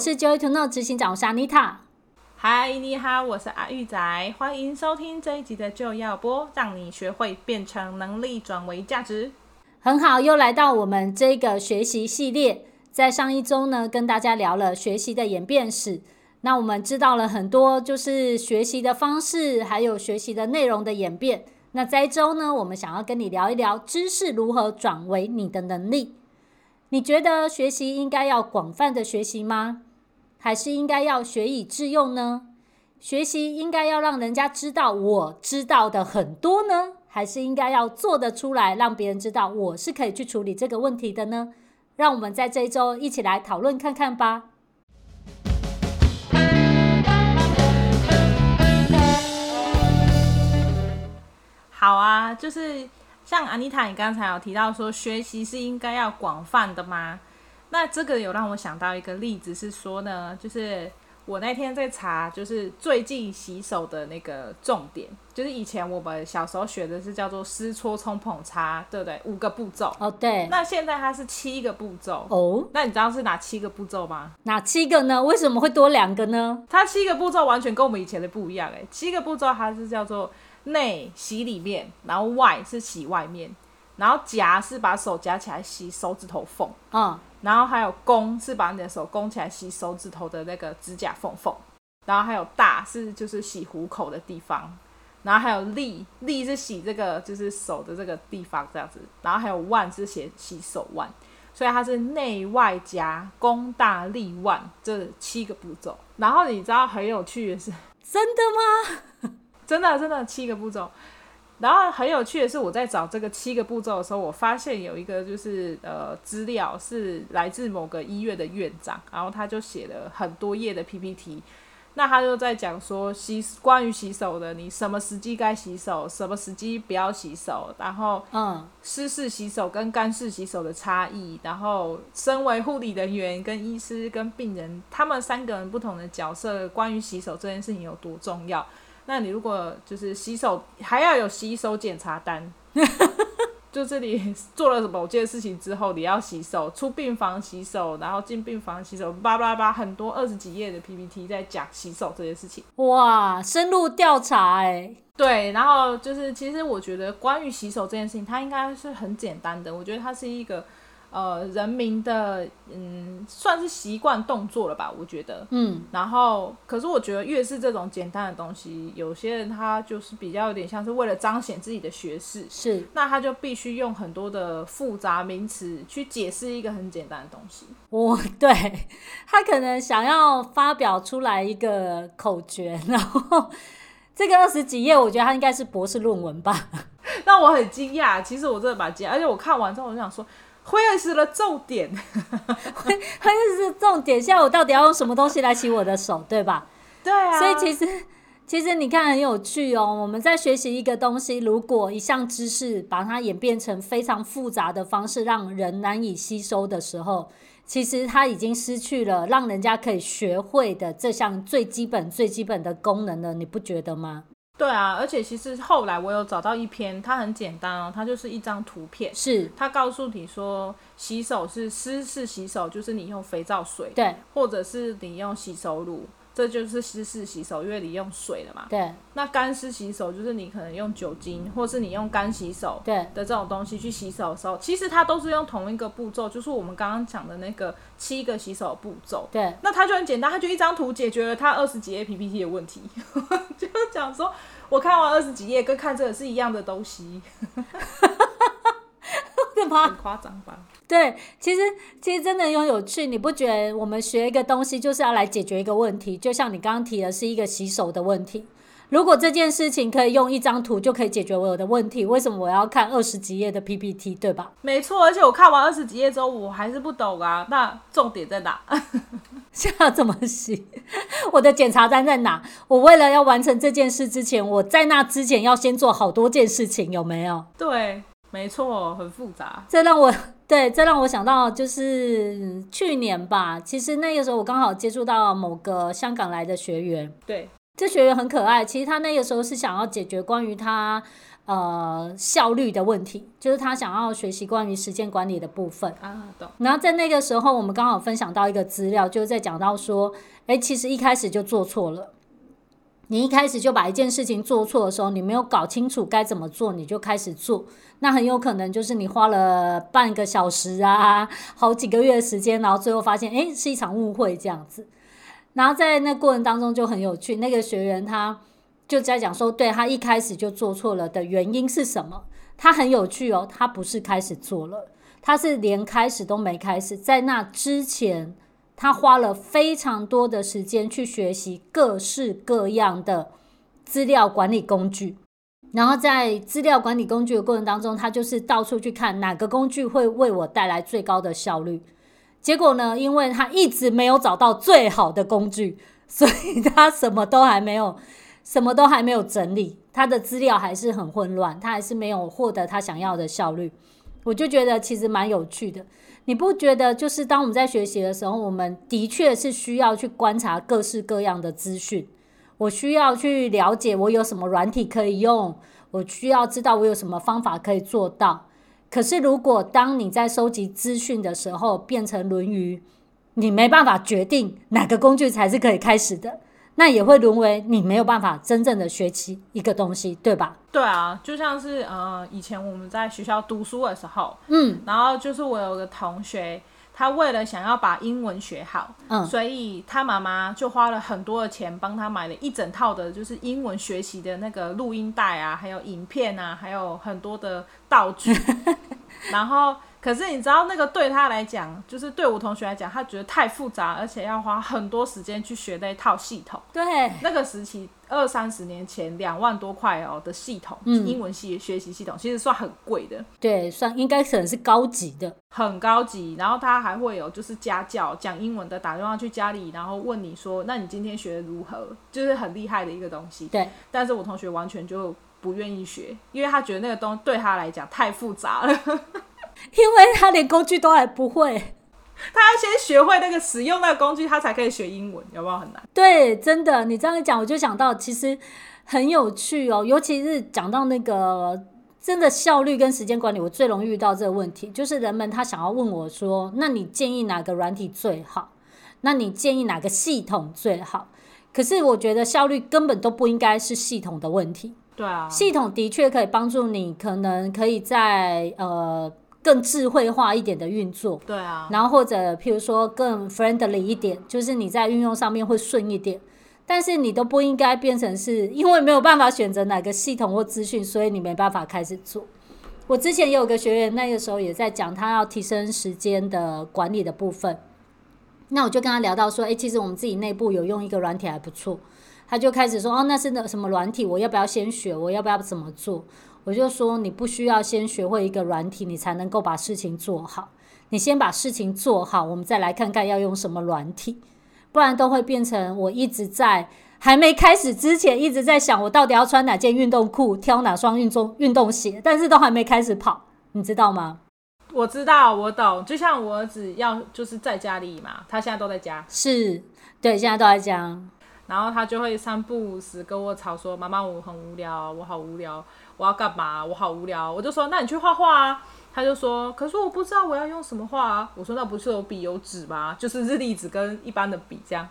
是 Joy to Know 执行长莎妮塔。嗨，你好，我是阿玉仔，欢迎收听这一集的就要播，让你学会变成能力转为价值。很好，又来到我们这个学习系列。在上一周呢，跟大家聊了学习的演变史。那我们知道了很多，就是学习的方式，还有学习的内容的演变。那这一周呢，我们想要跟你聊一聊知识如何转为你的能力。你觉得学习应该要广泛的学习吗？还是应该要学以致用呢？学习应该要让人家知道我知道的很多呢？还是应该要做得出来，让别人知道我是可以去处理这个问题的呢？让我们在这一周一起来讨论看看吧。好啊，就是像安妮塔，你刚才有提到说，学习是应该要广泛的吗？那这个有让我想到一个例子，是说呢，就是。我那天在查，就是最近洗手的那个重点，就是以前我们小时候学的是叫做湿搓冲捧擦，对不对？五个步骤。哦，对。那现在它是七个步骤。哦。那你知道是哪七个步骤吗？哪七个呢？为什么会多两个呢？它七个步骤完全跟我们以前的不一样哎。七个步骤它是叫做内洗里面，然后外是洗外面，然后夹是把手夹起来洗手指头缝。嗯。然后还有弓是把你的手弓起来洗手指头的那个指甲缝缝，然后还有大是就是洗虎口的地方，然后还有立立是洗这个就是手的这个地方这样子，然后还有腕是写洗手腕，所以它是内外夹弓大立腕这七个步骤。然后你知道很有趣的是，真的吗？真的真的七个步骤。然后很有趣的是，我在找这个七个步骤的时候，我发现有一个就是呃资料是来自某个医院的院长，然后他就写了很多页的 PPT。那他就在讲说洗关于洗手的，你什么时机该洗手，什么时机不要洗手，然后嗯湿式洗手跟干式洗手的差异，然后身为护理人员跟医师跟病人他们三个人不同的角色，关于洗手这件事情有多重要。那你如果就是洗手，还要有洗手检查单，就这里做了某件事情之后，你要洗手，出病房洗手，然后进病房洗手，叭叭叭，很多二十几页的 PPT 在讲洗手这件事情。哇，深入调查哎。对，然后就是其实我觉得关于洗手这件事情，它应该是很简单的。我觉得它是一个。呃，人民的嗯，算是习惯动作了吧？我觉得，嗯，然后，可是我觉得越是这种简单的东西，有些人他就是比较有点像是为了彰显自己的学识，是，那他就必须用很多的复杂名词去解释一个很简单的东西。我对他可能想要发表出来一个口诀，然后这个二十几页，我觉得他应该是博士论文吧。让我很惊讶，其实我真的蛮惊讶，而且我看完之后，我就想说。会是了重点，会会是重点。现在我到底要用什么东西来洗我的手，对吧？对啊。所以其实其实你看很有趣哦。我们在学习一个东西，如果一项知识把它演变成非常复杂的方式，让人难以吸收的时候，其实它已经失去了让人家可以学会的这项最基本最基本的功能了。你不觉得吗？对啊，而且其实后来我有找到一篇，它很简单哦，它就是一张图片，是它告诉你说，洗手是湿式洗手，就是你用肥皂水，对，或者是你用洗手乳。这就是湿式洗手，因为你用水了嘛。对。那干湿洗手就是你可能用酒精，或是你用干洗手，对的这种东西去洗手的时候，其实它都是用同一个步骤，就是我们刚刚讲的那个七个洗手步骤。对。那它就很简单，它就一张图解决了它二十几页 PPT 的问题。就讲说，我看完二十几页，跟看这个是一样的东西。很夸张吧？对，其实其实真的很有趣，你不觉得我们学一个东西就是要来解决一个问题？就像你刚刚提的是一个洗手的问题。如果这件事情可以用一张图就可以解决我的问题，为什么我要看二十几页的 PPT？对吧？没错，而且我看完二十几页之后，我还是不懂啊。那重点在哪？现在要怎么洗？我的检查单在哪？我为了要完成这件事之前，我在那之前要先做好多件事情，有没有？对。没错，很复杂。这让我 对，这让我想到就是去年吧。其实那个时候我刚好接触到某个香港来的学员，对，这学员很可爱，其实他那个时候是想要解决关于他呃效率的问题，就是他想要学习关于时间管理的部分啊。懂。然后在那个时候，我们刚好分享到一个资料，就是在讲到说，哎，其实一开始就做错了。你一开始就把一件事情做错的时候，你没有搞清楚该怎么做，你就开始做，那很有可能就是你花了半个小时啊，好几个月的时间，然后最后发现，哎，是一场误会这样子。然后在那过程当中就很有趣，那个学员他就在讲说，对，他一开始就做错了的原因是什么？他很有趣哦，他不是开始做了，他是连开始都没开始，在那之前，他花了非常多的时间去学习各式各样的资料管理工具，然后在资料管理工具的过程当中，他就是到处去看哪个工具会为我带来最高的效率。结果呢，因为他一直没有找到最好的工具，所以他什么都还没有，什么都还没有整理，他的资料还是很混乱，他还是没有获得他想要的效率。我就觉得其实蛮有趣的，你不觉得？就是当我们在学习的时候，我们的确是需要去观察各式各样的资讯，我需要去了解我有什么软体可以用，我需要知道我有什么方法可以做到。可是，如果当你在收集资讯的时候变成论语你没办法决定哪个工具才是可以开始的，那也会沦为你没有办法真正的学习一个东西，对吧？对啊，就像是呃，以前我们在学校读书的时候，嗯，然后就是我有个同学。他为了想要把英文学好，嗯，所以他妈妈就花了很多的钱帮他买了一整套的，就是英文学习的那个录音带啊，还有影片啊，还有很多的道具，然后。可是你知道那个对他来讲，就是对我同学来讲，他觉得太复杂，而且要花很多时间去学那一套系统。对，那个时期二三十年前两万多块哦的系统，嗯，英文系学习系统其实算很贵的。对，算应该可能是高级的，很高级。然后他还会有就是家教讲英文的，打电话去家里，然后问你说，那你今天学的如何？就是很厉害的一个东西。对，但是我同学完全就不愿意学，因为他觉得那个东西对他来讲太复杂了。因为他连工具都还不会，他要先学会那个使用那个工具，他才可以学英文，有没有很难？对，真的，你这样一讲，我就想到其实很有趣哦。尤其是讲到那个真的效率跟时间管理，我最容易遇到这个问题，就是人们他想要问我说：“那你建议哪个软体最好？那你建议哪个系统最好？”可是我觉得效率根本都不应该是系统的问题。对啊，系统的确可以帮助你，可能可以在呃。更智慧化一点的运作，对啊，然后或者譬如说更 friendly 一点，就是你在运用上面会顺一点，但是你都不应该变成是因为没有办法选择哪个系统或资讯，所以你没办法开始做。我之前也有个学员，那个时候也在讲他要提升时间的管理的部分，那我就跟他聊到说，诶，其实我们自己内部有用一个软体还不错，他就开始说，哦，那是那什么软体？我要不要先学？我要不要怎么做？我就说，你不需要先学会一个软体，你才能够把事情做好。你先把事情做好，我们再来看看要用什么软体，不然都会变成我一直在还没开始之前一直在想，我到底要穿哪件运动裤，挑哪双运动运动鞋，但是都还没开始跑，你知道吗？我知道，我懂。就像我儿子要就是在家里嘛，他现在都在家，是对，现在都在家，然后他就会三不五时跟我吵说：“妈妈，我很无聊，我好无聊。”我要干嘛？我好无聊，我就说，那你去画画啊。他就说，可是我不知道我要用什么画啊。我说，那不是有笔有纸吗？就是日历纸跟一般的笔这样，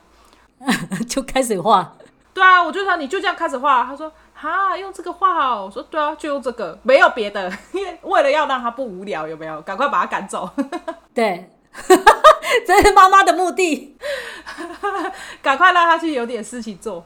就开始画。对啊，我就说你就这样开始画。他说，哈，用这个画好。我说，对啊，就用这个，没有别的，因为为了要让他不无聊，有没有？赶快把他赶走。对，这是妈妈的目的，赶快让他去有点事情做。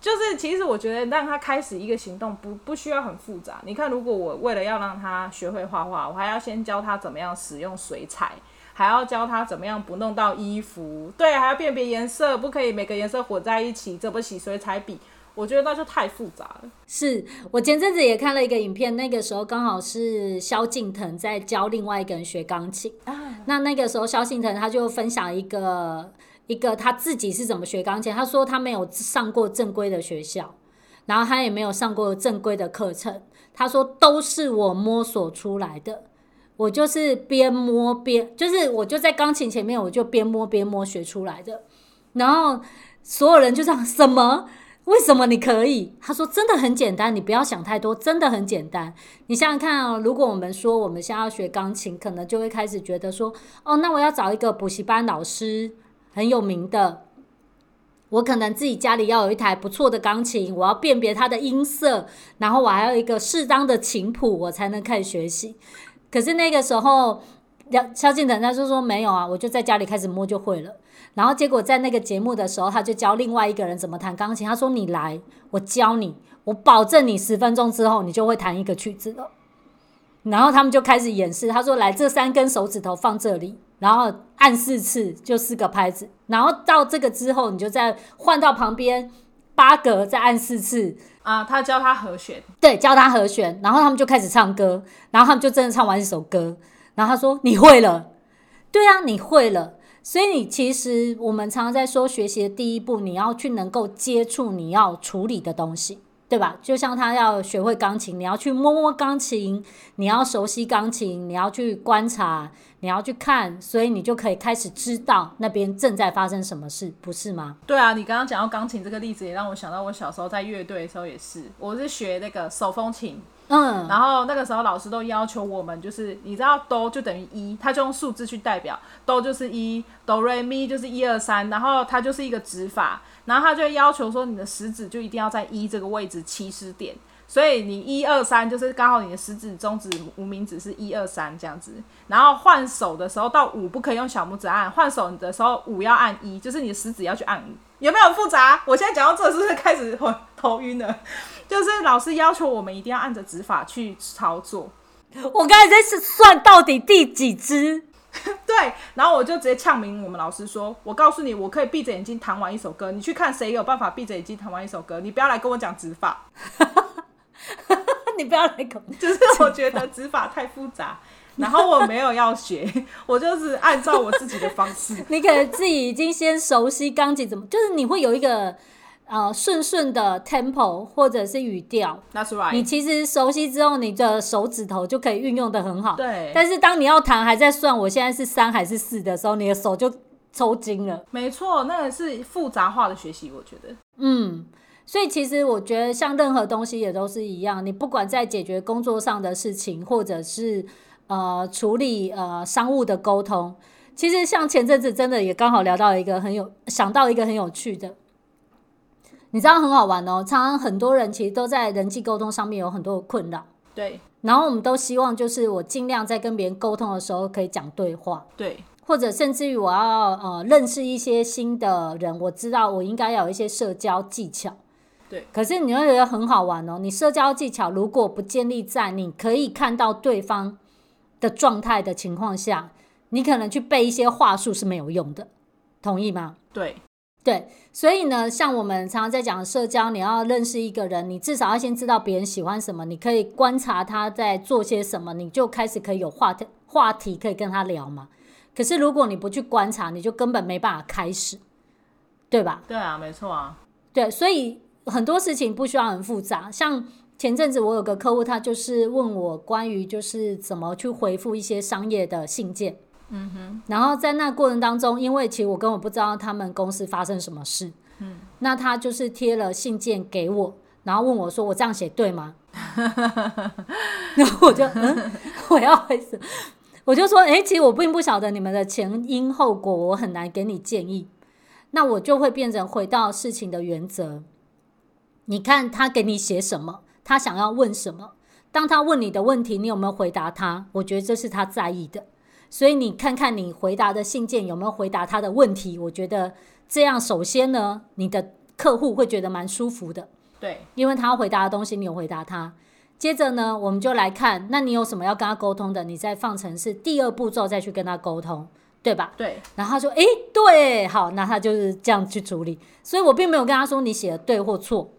就是，其实我觉得让他开始一个行动不不需要很复杂。你看，如果我为了要让他学会画画，我还要先教他怎么样使用水彩，还要教他怎么样不弄到衣服，对，还要辨别颜色，不可以每个颜色混在一起，怎么洗水彩笔？我觉得那就太复杂了。是我前阵子也看了一个影片，那个时候刚好是萧敬腾在教另外一个人学钢琴啊。那那个时候萧敬腾他就分享一个。一个他自己是怎么学钢琴？他说他没有上过正规的学校，然后他也没有上过正规的课程。他说都是我摸索出来的，我就是边摸边，就是我就在钢琴前面，我就边摸边摸学出来的。然后所有人就这样，什么？为什么你可以？他说真的很简单，你不要想太多，真的很简单。你想想看哦，如果我们说我们现在要学钢琴，可能就会开始觉得说，哦，那我要找一个补习班老师，很有名的。我可能自己家里要有一台不错的钢琴，我要辨别它的音色，然后我还有一个适当的琴谱，我才能开始学习。可是那个时候，萧敬腾他就说没有啊，我就在家里开始摸就会了。然后结果在那个节目的时候，他就教另外一个人怎么弹钢琴。他说：“你来，我教你，我保证你十分钟之后你就会弹一个曲子了。”然后他们就开始演示。他说：“来，这三根手指头放这里。”然后按四次就四个拍子，然后到这个之后，你就再换到旁边八格，再按四次啊。他教他和弦，对，教他和弦，然后他们就开始唱歌，然后他们就真的唱完一首歌。然后他说：“你会了，对啊，你会了。”所以你其实我们常常在说，学习的第一步，你要去能够接触你要处理的东西。对吧？就像他要学会钢琴，你要去摸摸钢琴，你要熟悉钢琴，你要去观察，你要去看，所以你就可以开始知道那边正在发生什么事，不是吗？对啊，你刚刚讲到钢琴这个例子，也让我想到我小时候在乐队的时候也是，我是学那个手风琴。嗯，然后那个时候老师都要求我们，就是你知道哆就等于一，他就用数字去代表，哆就是一，哆瑞咪就是一二三，然后它就是一个指法，然后他就要求说你的食指就一定要在一这个位置起始点，所以你一二三就是刚好你的食指、中指、无名指是一二三这样子，然后换手的时候到五不可以用小拇指按，换手的时候五要按一，就是你的食指要去按五，有没有复杂？我现在讲到这是不是开始头头晕了？就是老师要求我们一定要按着指法去操作。我刚才在算到底第几支，对，然后我就直接呛明我们老师说：“我告诉你，我可以闭着眼睛弹完一首歌，你去看谁有办法闭着眼睛弹完一首歌，你不要来跟我讲指法。”你不要来跟我，就是我觉得指法太复杂，然后我没有要学，我就是按照我自己的方式。你可能自己已经先熟悉钢琴怎么，就是你会有一个。呃，顺顺的 tempo 或者是语调，That's right。你其实熟悉之后，你的手指头就可以运用的很好。对。但是当你要弹还在算我现在是三还是四的时候，你的手就抽筋了。没错，那个是复杂化的学习，我觉得。嗯，所以其实我觉得像任何东西也都是一样，你不管在解决工作上的事情，或者是呃处理呃商务的沟通，其实像前阵子真的也刚好聊到一个很有想到一个很有趣的。你知道很好玩哦，常常很多人其实都在人际沟通上面有很多的困扰。对，然后我们都希望就是我尽量在跟别人沟通的时候可以讲对话。对，或者甚至于我要呃认识一些新的人，我知道我应该要有一些社交技巧。对，可是你会觉得很好玩哦，你社交技巧如果不建立在你可以看到对方的状态的情况下，你可能去背一些话术是没有用的，同意吗？对。对，所以呢，像我们常常在讲社交，你要认识一个人，你至少要先知道别人喜欢什么，你可以观察他在做些什么，你就开始可以有话题话题可以跟他聊嘛。可是如果你不去观察，你就根本没办法开始，对吧？对啊，没错啊。对，所以很多事情不需要很复杂。像前阵子我有个客户，他就是问我关于就是怎么去回复一些商业的信件。嗯哼，然后在那过程当中，因为其实我根本不知道他们公司发生什么事，嗯，那他就是贴了信件给我，然后问我说：“我这样写对吗？” 然后我就嗯，我要回什？我就说：“哎，其实我并不晓得你们的前因后果，我很难给你建议。”那我就会变成回到事情的原则。你看他给你写什么，他想要问什么？当他问你的问题，你有没有回答他？我觉得这是他在意的。所以你看看你回答的信件有没有回答他的问题？我觉得这样首先呢，你的客户会觉得蛮舒服的。对，因为他要回答的东西你有回答他。接着呢，我们就来看，那你有什么要跟他沟通的？你再放成是第二步骤再去跟他沟通，对吧？对。然后他说：“诶，对，好，那他就是这样去处理。”所以我并没有跟他说你写的对或错，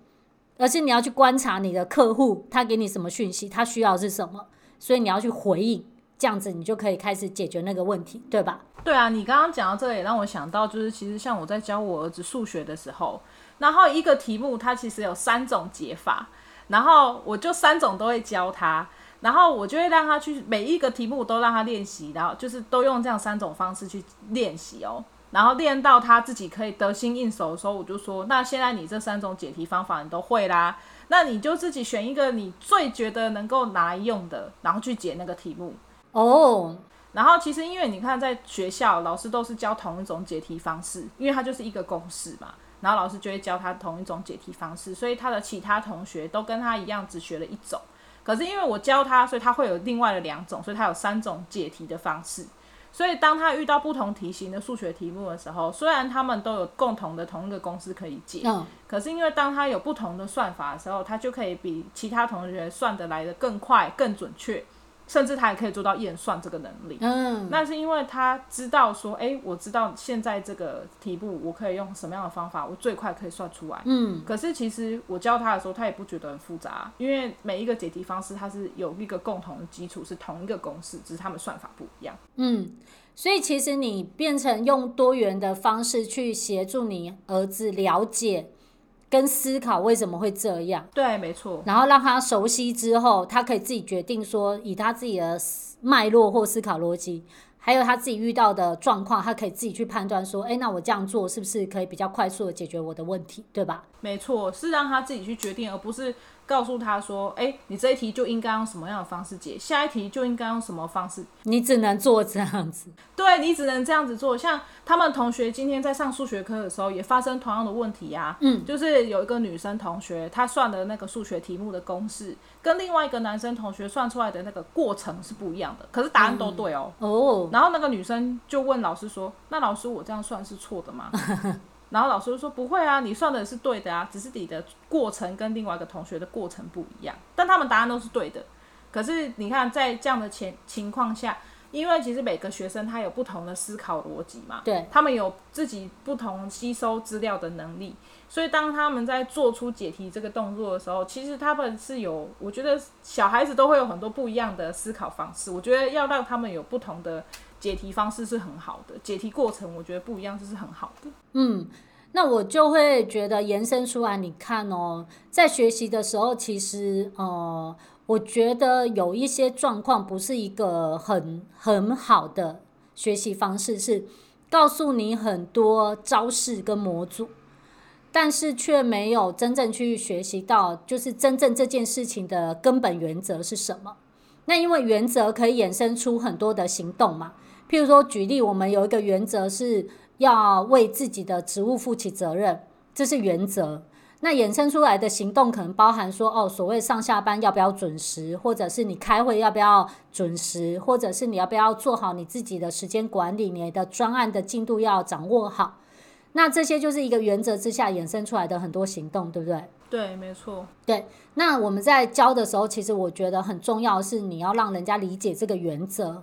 而是你要去观察你的客户，他给你什么讯息，他需要的是什么，所以你要去回应。这样子你就可以开始解决那个问题，对吧？对啊，你刚刚讲到这个也让我想到，就是其实像我在教我儿子数学的时候，然后一个题目它其实有三种解法，然后我就三种都会教他，然后我就会让他去每一个题目都让他练习，然后就是都用这样三种方式去练习哦。然后练到他自己可以得心应手的时候，我就说，那现在你这三种解题方法你都会啦，那你就自己选一个你最觉得能够拿来用的，然后去解那个题目。哦。然后其实因为你看，在学校老师都是教同一种解题方式，因为它就是一个公式嘛。然后老师就会教他同一种解题方式，所以他的其他同学都跟他一样只学了一种。可是因为我教他，所以他会有另外的两种，所以他有三种解题的方式。所以当他遇到不同题型的数学题目的时候，虽然他们都有共同的同一个公式可以解，嗯，可是因为当他有不同的算法的时候，他就可以比其他同学算得来的更快、更准确。甚至他也可以做到验算这个能力，嗯，那是因为他知道说，哎、欸，我知道现在这个题目我可以用什么样的方法，我最快可以算出来，嗯。可是其实我教他的时候，他也不觉得很复杂，因为每一个解题方式它是有一个共同的基础，是同一个公式，只是他们算法不一样，嗯。所以其实你变成用多元的方式去协助你儿子了解。跟思考为什么会这样？对，没错。然后让他熟悉之后，他可以自己决定说，以他自己的脉络或思考逻辑，还有他自己遇到的状况，他可以自己去判断说，哎，那我这样做是不是可以比较快速的解决我的问题，对吧？没错，是让他自己去决定，而不是。告诉他说：“哎、欸，你这一题就应该用什么样的方式解，下一题就应该用什么方式。你只能做这样子，对，你只能这样子做。像他们同学今天在上数学课的时候，也发生同样的问题呀、啊。嗯，就是有一个女生同学，她算的那个数学题目的公式，跟另外一个男生同学算出来的那个过程是不一样的，可是答案都对哦。哦、嗯，然后那个女生就问老师说：‘那老师，我这样算是错的吗？’” 然后老师就说不会啊，你算的是对的啊，只是你的过程跟另外一个同学的过程不一样，但他们答案都是对的。可是你看，在这样的前情况下，因为其实每个学生他有不同的思考逻辑嘛，对，他们有自己不同吸收资料的能力，所以当他们在做出解题这个动作的时候，其实他们是有，我觉得小孩子都会有很多不一样的思考方式。我觉得要让他们有不同的。解题方式是很好的，解题过程我觉得不一样，就是很好的。嗯，那我就会觉得延伸出来，你看哦，在学习的时候，其实呃，我觉得有一些状况不是一个很很好的学习方式，是告诉你很多招式跟模组，但是却没有真正去学习到，就是真正这件事情的根本原则是什么。那因为原则可以衍生出很多的行动嘛。譬如说，举例，我们有一个原则是要为自己的职务负起责任，这是原则。那衍生出来的行动可能包含说，哦，所谓上下班要不要准时，或者是你开会要不要准时，或者是你要不要做好你自己的时间管理，你的专案的进度要掌握好。那这些就是一个原则之下衍生出来的很多行动，对不对？对，没错。对，那我们在教的时候，其实我觉得很重要的是你要让人家理解这个原则。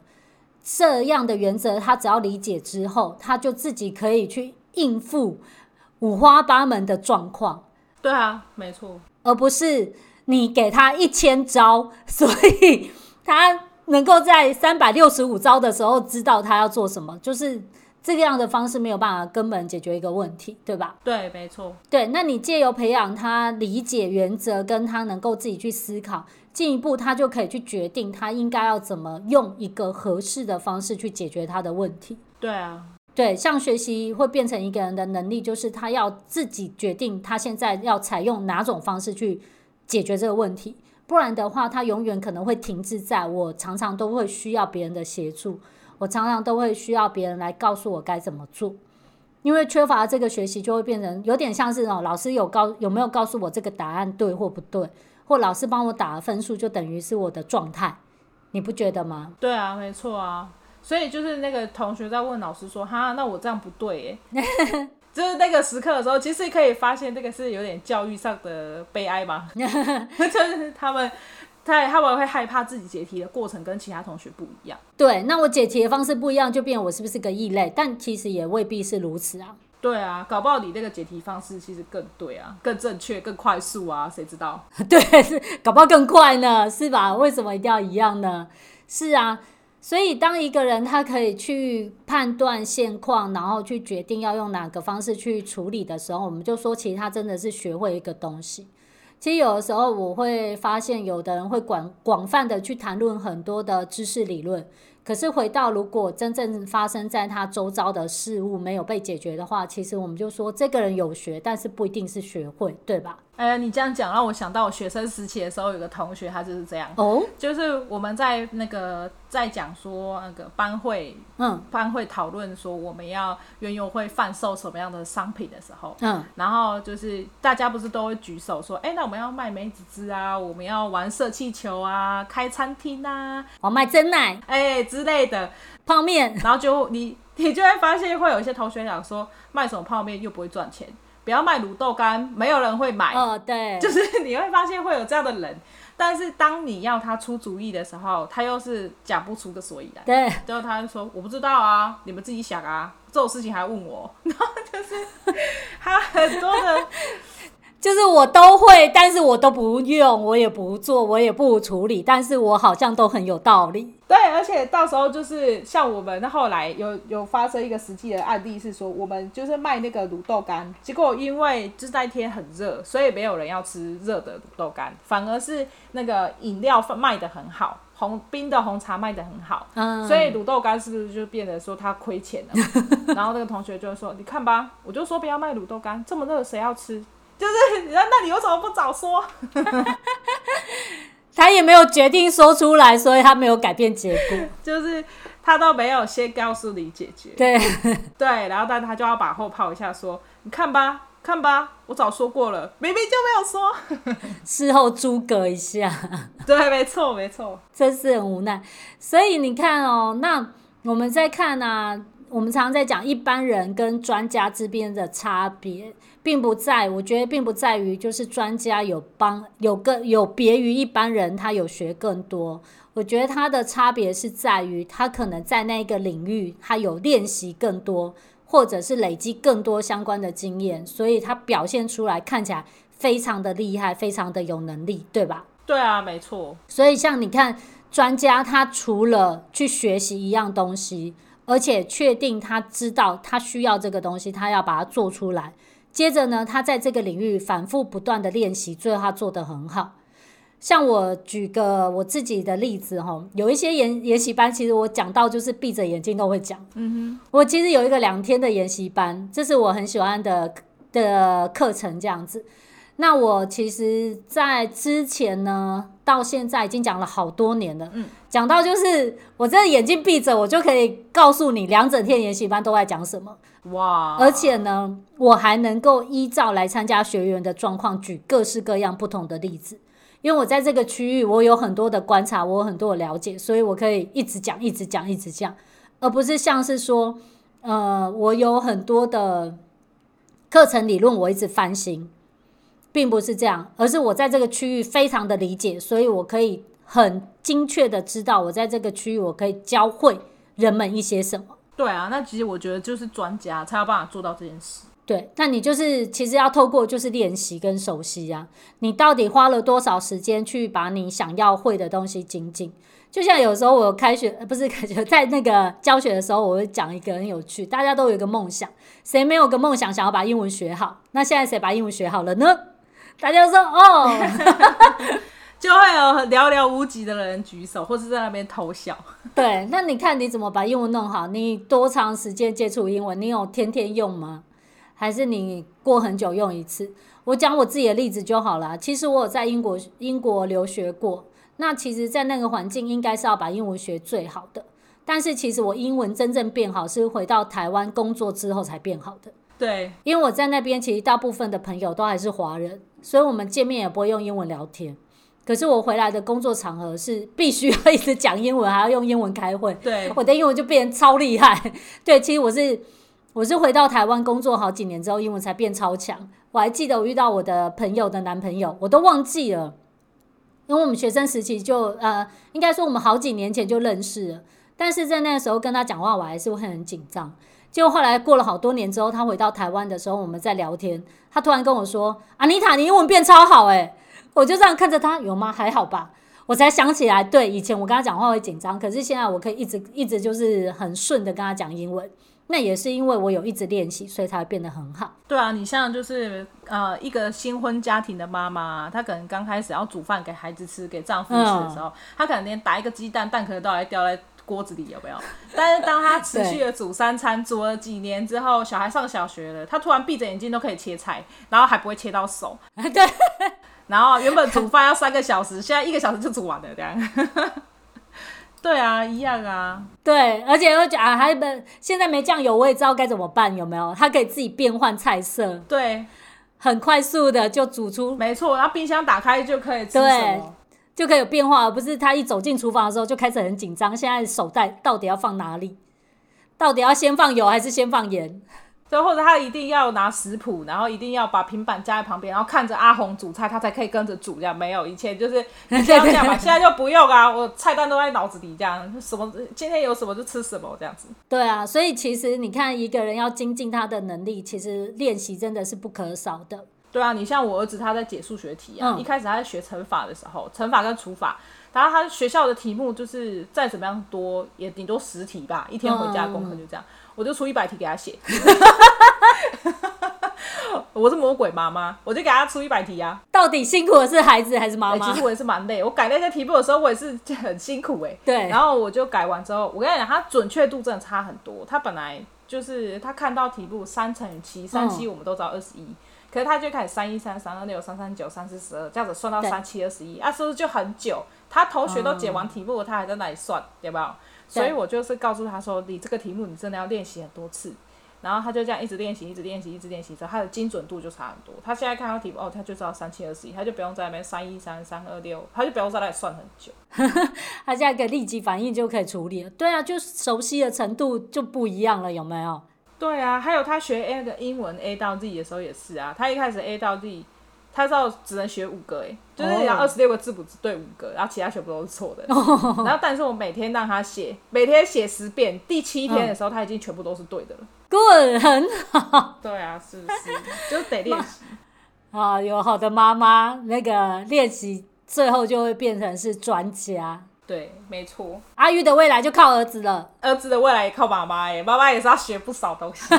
这样的原则，他只要理解之后，他就自己可以去应付五花八门的状况。对啊，没错，而不是你给他一千招，所以他能够在三百六十五招的时候知道他要做什么，就是这个样的方式没有办法根本解决一个问题，对吧？对，没错。对，那你借由培养他理解原则，跟他能够自己去思考。进一步，他就可以去决定他应该要怎么用一个合适的方式去解决他的问题。对啊，对，像学习会变成一个人的能力，就是他要自己决定他现在要采用哪种方式去解决这个问题。不然的话，他永远可能会停滞在我常常都会需要别人的协助，我常常都会需要别人来告诉我该怎么做。因为缺乏这个学习，就会变成有点像是哦，老师有告有没有告诉我这个答案对或不对？或老师帮我打了分数，就等于是我的状态，你不觉得吗？对啊，没错啊。所以就是那个同学在问老师说：“哈，那我这样不对耶。”就是那个时刻的时候，其实可以发现这个是有点教育上的悲哀吧。就是他们，他他们会害怕自己解题的过程跟其他同学不一样。对，那我解题的方式不一样，就变我是不是个异类？但其实也未必是如此啊。对啊，搞不好你那个解题方式其实更对啊，更正确、更快速啊，谁知道？对，是搞不好更快呢，是吧？为什么一定要一样呢？是啊，所以当一个人他可以去判断现况，然后去决定要用哪个方式去处理的时候，我们就说，其实他真的是学会一个东西。其实有的时候我会发现，有的人会广广泛的去谈论很多的知识理论。可是回到如果真正发生在他周遭的事物没有被解决的话，其实我们就说这个人有学，但是不一定是学会，对吧？哎呀，你这样讲让我想到我学生时期的时候，有个同学他就是这样，哦，就是我们在那个在讲说那个班会，嗯，班会讨论说我们要园游会贩售什么样的商品的时候，嗯，然后就是大家不是都会举手说，哎，那我们要卖梅子汁啊，我们要玩射气球啊，开餐厅啊，我卖真奶，哎之类的。泡面，然后就你 你就会发现会有一些同学讲说，卖什么泡面又不会赚钱。不要卖卤豆干，没有人会买。哦，对，就是你会发现会有这样的人，但是当你要他出主意的时候，他又是讲不出个所以然。对，最后他就说：“我不知道啊，你们自己想啊，这种事情还问我。”然后就是他很多的。就是我都会，但是我都不用，我也不做，我也不处理，但是我好像都很有道理。对，而且到时候就是像我们后来有有发生一个实际的案例，是说我们就是卖那个卤豆干，结果因为就是那天很热，所以没有人要吃热的卤豆干，反而是那个饮料卖得很好，红冰的红茶卖得很好，嗯，所以卤豆干是不是就变得说他亏钱了？然后那个同学就说：“你看吧，我就说不要卖卤豆干，这么热谁要吃？”就是，那那你为什么不早说？他也没有决定说出来，所以他没有改变结果。就是他都没有先告诉你解决。对 对，然后但他就要把后泡一下说：“你看吧，看吧，我早说过了，明明就没有说。”事后诸葛一下。对，没错，没错，真是很无奈。所以你看哦，那我们在看啊，我们常常在讲一般人跟专家之间的差别。并不在，我觉得并不在于就是专家有帮有个有别于一般人，他有学更多。我觉得他的差别是在于他可能在那个领域他有练习更多，或者是累积更多相关的经验，所以他表现出来看起来非常的厉害，非常的有能力，对吧？对啊，没错。所以像你看，专家他除了去学习一样东西，而且确定他知道他需要这个东西，他要把它做出来。接着呢，他在这个领域反复不断的练习，最后他做得很好。像我举个我自己的例子哈，有一些研研习班，其实我讲到就是闭着眼睛都会讲。嗯哼，我其实有一个两天的研习班，这是我很喜欢的的课程，这样子。那我其实，在之前呢，到现在已经讲了好多年了。嗯，讲到就是我这眼睛闭着，我就可以告诉你两整天研习班都在讲什么。哇！而且呢，我还能够依照来参加学员的状况，举各式各样不同的例子。因为我在这个区域，我有很多的观察，我有很多的了解，所以我可以一直讲，一直讲，一直讲，而不是像是说，呃，我有很多的课程理论，我一直翻新。并不是这样，而是我在这个区域非常的理解，所以我可以很精确的知道我在这个区域我可以教会人们一些什么。对啊，那其实我觉得就是专家才有办法做到这件事。对，那你就是其实要透过就是练习跟熟悉啊，你到底花了多少时间去把你想要会的东西精进？就像有时候我开学不是开学，在那个教学的时候，我会讲一个很有趣，大家都有一个梦想，谁没有个梦想想要把英文学好？那现在谁把英文学好了呢？大家说哦，就会有寥寥无几的人举手，或是在那边偷笑。对，那你看你怎么把英文弄好？你多长时间接触英文？你有天天用吗？还是你过很久用一次？我讲我自己的例子就好了。其实我有在英国英国留学过，那其实，在那个环境应该是要把英文学最好的。但是其实我英文真正变好，是回到台湾工作之后才变好的。对，因为我在那边，其实大部分的朋友都还是华人。所以我们见面也不会用英文聊天，可是我回来的工作场合是必须要一直讲英文，还要用英文开会。对，我的英文就变超厉害。对，其实我是我是回到台湾工作好几年之后，英文才变超强。我还记得我遇到我的朋友的男朋友，我都忘记了，因为我们学生时期就呃，应该说我们好几年前就认识了，但是在那个时候跟他讲话，我还是会很紧张。结果后来过了好多年之后，他回到台湾的时候，我们在聊天，他突然跟我说：“阿妮塔，你英文变超好诶。”我就这样看着他，有吗？还好吧。我才想起来，对，以前我跟他讲话会紧张，可是现在我可以一直一直就是很顺的跟他讲英文。那也是因为我有一直练习，所以才会变得很好。对啊，你像就是呃一个新婚家庭的妈妈，她可能刚开始要煮饭给孩子吃，给丈夫吃的时候，嗯、她可能连打一个鸡蛋，蛋壳都还掉在。锅子里，有没有？但是当她持续的煮三餐，煮了几年之后，小孩上小学了，她突然闭着眼睛都可以切菜，然后还不会切到手。对。然后原本煮饭要三个小时，现在一个小时就煮完了，这样。对啊，一样啊。对，而且又讲啊，还没现在没酱油，我也知道该怎么办，有没有？它可以自己变换菜色。对。很快速的就煮出，没错，然后冰箱打开就可以吃对，就可以有变化，而不是他一走进厨房的时候就开始很紧张，现在手袋到底要放哪里？到底要先放油还是先放盐？就或者他一定要拿食谱，然后一定要把平板架在旁边，然后看着阿红煮菜，他才可以跟着煮。这样没有以前就是 这样这样嘛，现在就不用啊，我菜单都在脑子里，这样什么今天有什么就吃什么这样子。对啊，所以其实你看一个人要精进他的能力，其实练习真的是不可少的。对啊，你像我儿子他在解数学题啊，嗯、一开始他在学乘法的时候，乘法跟除法，然后他学校的题目就是再怎么样多也顶多十题吧，一天回家功课就这样。嗯我就出一百题给他写，我是魔鬼妈妈，我就给他出一百题啊。到底辛苦的是孩子还是妈妈？欸，其实我也是蛮累，我改那些题目的时候，我也是很辛苦哎。对。然后我就改完之后，我跟你讲，他准确度真的差很多。他本来就是他看到题目三乘以七，三七我们都知道二十一，可是他就开始三一三三二六三三九三四十二这样子算到三七二十一啊，是不是就很久？他同学都解完题目，嗯、他还在那里算，对不对？所以我就是告诉他说：“你这个题目你真的要练习很多次。”然后他就这样一直练习，一直练习，一直练习之后，他的精准度就差很多。他现在看到题目哦，他就知道三七二十一，他就不用在那边三一三三二六，他就不用在那里算很久。他现在可以立即反应就可以处理了。对啊，就熟悉的程度就不一样了，有没有？对啊，还有他学 A 的英文 A 到 Z 的时候也是啊，他一开始 A 到 Z。他知道只能学五个，哎，就是你要二十六个字母只对五个，然后其他全部都是错的。然后，但是我每天让他写，每天写十遍，第七天的时候他已经全部都是对的了。Good，很好。对啊，是不是？就是得练习。啊，有好的妈妈，那个练习最后就会变成是专家。对，没错。阿玉的未来就靠儿子了，儿子的未来也靠妈妈，哎，妈妈也是要学不少东西。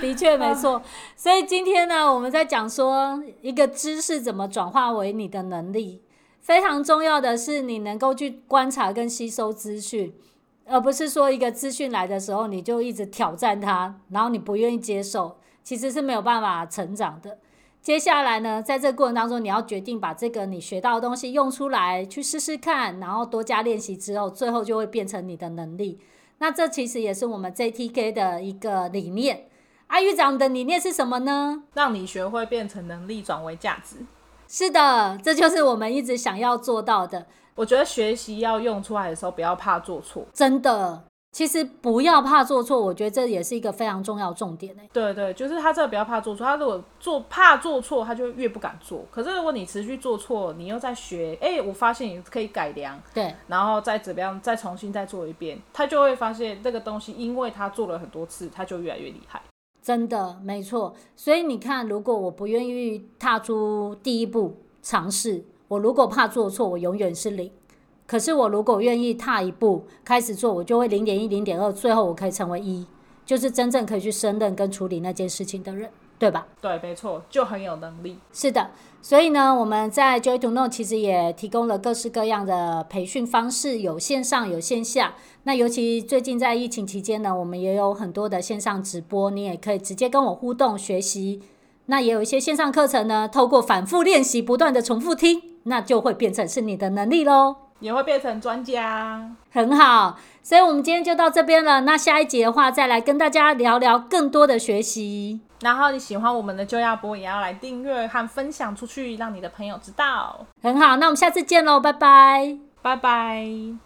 的确没错，所以今天呢，我们在讲说一个知识怎么转化为你的能力。非常重要的是，你能够去观察跟吸收资讯，而不是说一个资讯来的时候，你就一直挑战它，然后你不愿意接受，其实是没有办法成长的。接下来呢，在这个过程当中，你要决定把这个你学到的东西用出来，去试试看，然后多加练习之后，最后就会变成你的能力。那这其实也是我们 JTK 的一个理念。阿玉长的理念是什么呢？让你学会变成能力转为价值。是的，这就是我们一直想要做到的。我觉得学习要用出来的时候，不要怕做错。真的，其实不要怕做错，我觉得这也是一个非常重要重点。对对，就是他这个不要怕做错。他如果做怕做错，他就越不敢做。可是如果你持续做错，你又在学，哎，我发现你可以改良，对，然后再怎么样，再重新再做一遍，他就会发现这个东西，因为他做了很多次，他就越来越厉害。真的没错，所以你看，如果我不愿意踏出第一步尝试，我如果怕做错，我永远是零。可是我如果愿意踏一步开始做，我就会零点一、零点二，最后我可以成为一，就是真正可以去胜任跟处理那件事情的人。对吧？对，没错，就很有能力。是的，所以呢，我们在 Joy to Know 其实也提供了各式各样的培训方式，有线上有线下。那尤其最近在疫情期间呢，我们也有很多的线上直播，你也可以直接跟我互动学习。那也有一些线上课程呢，透过反复练习，不断的重复听，那就会变成是你的能力喽，也会变成专家。很好，所以我们今天就到这边了。那下一集的话，再来跟大家聊聊更多的学习。然后你喜欢我们的就要播，也要来订阅和分享出去，让你的朋友知道。很好，那我们下次见喽，拜拜，拜拜。